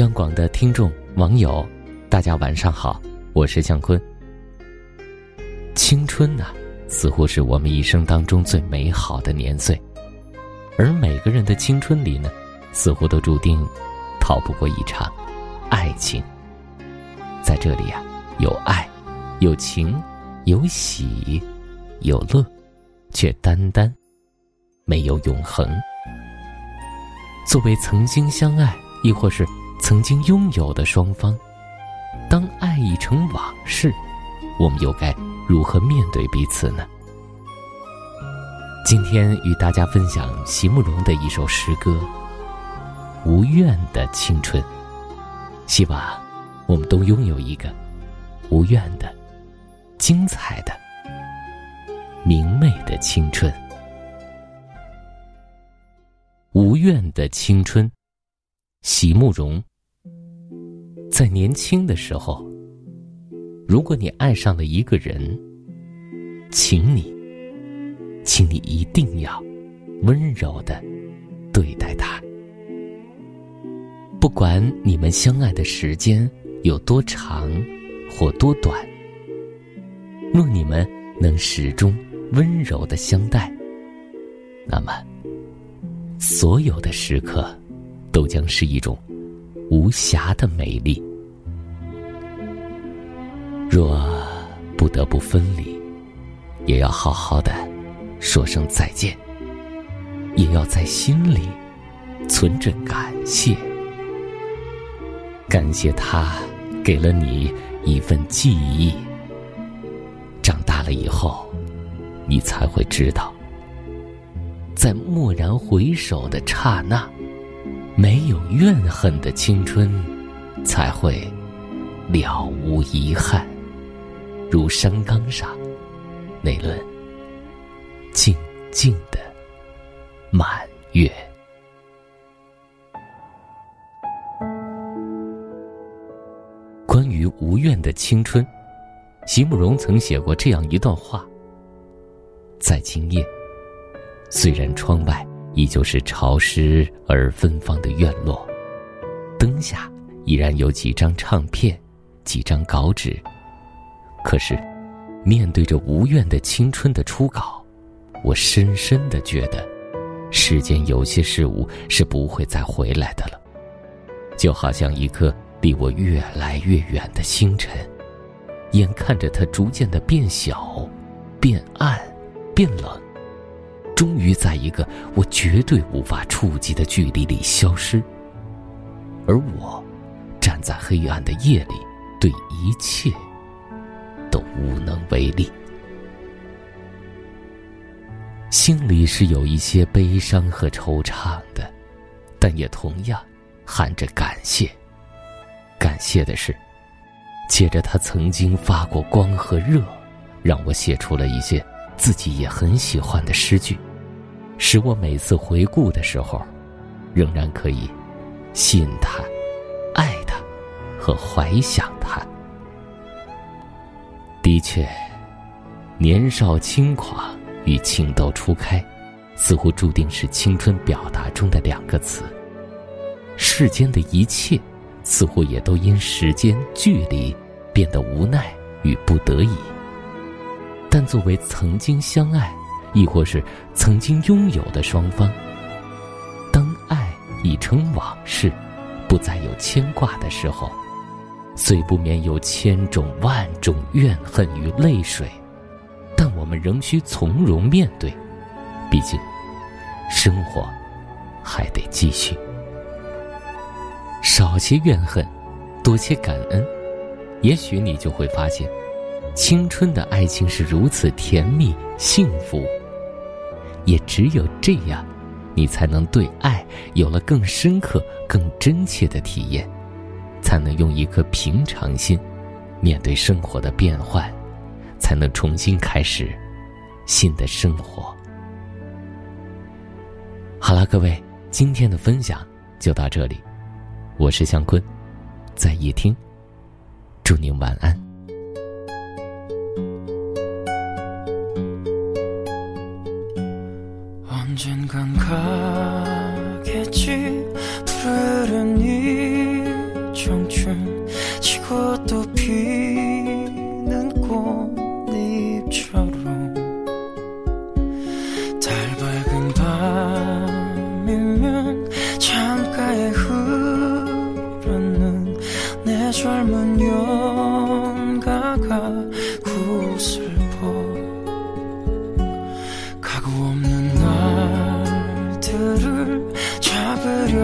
央广的听众网友，大家晚上好，我是向坤。青春呐，似乎是我们一生当中最美好的年岁，而每个人的青春里呢，似乎都注定逃不过一场爱情。在这里啊，有爱，有情，有喜，有乐，却单单没有永恒。作为曾经相爱，亦或是曾经拥有的双方，当爱已成往事，我们又该如何面对彼此呢？今天与大家分享席慕容的一首诗歌《无怨的青春》，希望我们都拥有一个无怨的、精彩的、明媚的青春。无怨的青春，席慕容。在年轻的时候，如果你爱上了一个人，请你，请你一定要温柔的对待他。不管你们相爱的时间有多长或多短，若你们能始终温柔的相待，那么。所有的时刻，都将是一种无瑕的美丽。若不得不分离，也要好好的说声再见，也要在心里存着感谢，感谢他给了你一份记忆。长大了以后，你才会知道。在蓦然回首的刹那，没有怨恨的青春，才会了无遗憾。如山岗上那轮静静的满月。关于无怨的青春，席慕容曾写过这样一段话：在今夜。虽然窗外依旧是潮湿而芬芳的院落，灯下依然有几张唱片、几张稿纸，可是，面对着无怨的青春的初稿，我深深的觉得，世间有些事物是不会再回来的了，就好像一颗离我越来越远的星辰，眼看着它逐渐的变小、变暗、变冷。终于在一个我绝对无法触及的距离里消失，而我站在黑暗的夜里，对一切都无能为力。心里是有一些悲伤和惆怅的，但也同样含着感谢。感谢的是，借着他曾经发过光和热，让我写出了一些自己也很喜欢的诗句。使我每次回顾的时候，仍然可以信他、爱他和怀想他。的确，年少轻狂与情窦初开，似乎注定是青春表达中的两个词。世间的一切，似乎也都因时间、距离变得无奈与不得已。但作为曾经相爱。亦或是曾经拥有的双方，当爱已成往事，不再有牵挂的时候，虽不免有千种万种怨恨与泪水，但我们仍需从容面对。毕竟，生活还得继续。少些怨恨，多些感恩，也许你就会发现，青春的爱情是如此甜蜜幸福。也只有这样，你才能对爱有了更深刻、更真切的体验，才能用一颗平常心面对生活的变幻，才能重新开始新的生活。好了，各位，今天的分享就到这里，我是向坤，在夜听，祝您晚安。我很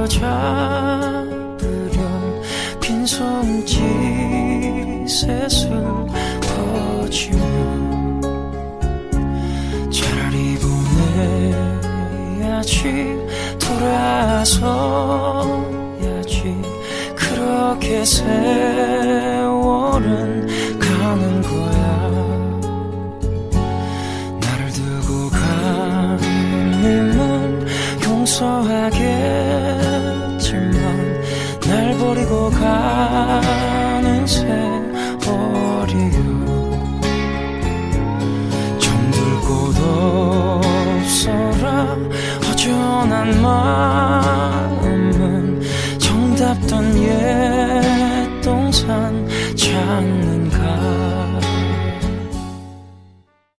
그려 잡으려 빈손짓 셋을 퍼지며 차라리 보내야지 돌아서야지. 그렇게 세월은 가는 거야. 나를 두고 간 님은 용서하겠 허전한 마음은 정답던 옛 동산 찾는가?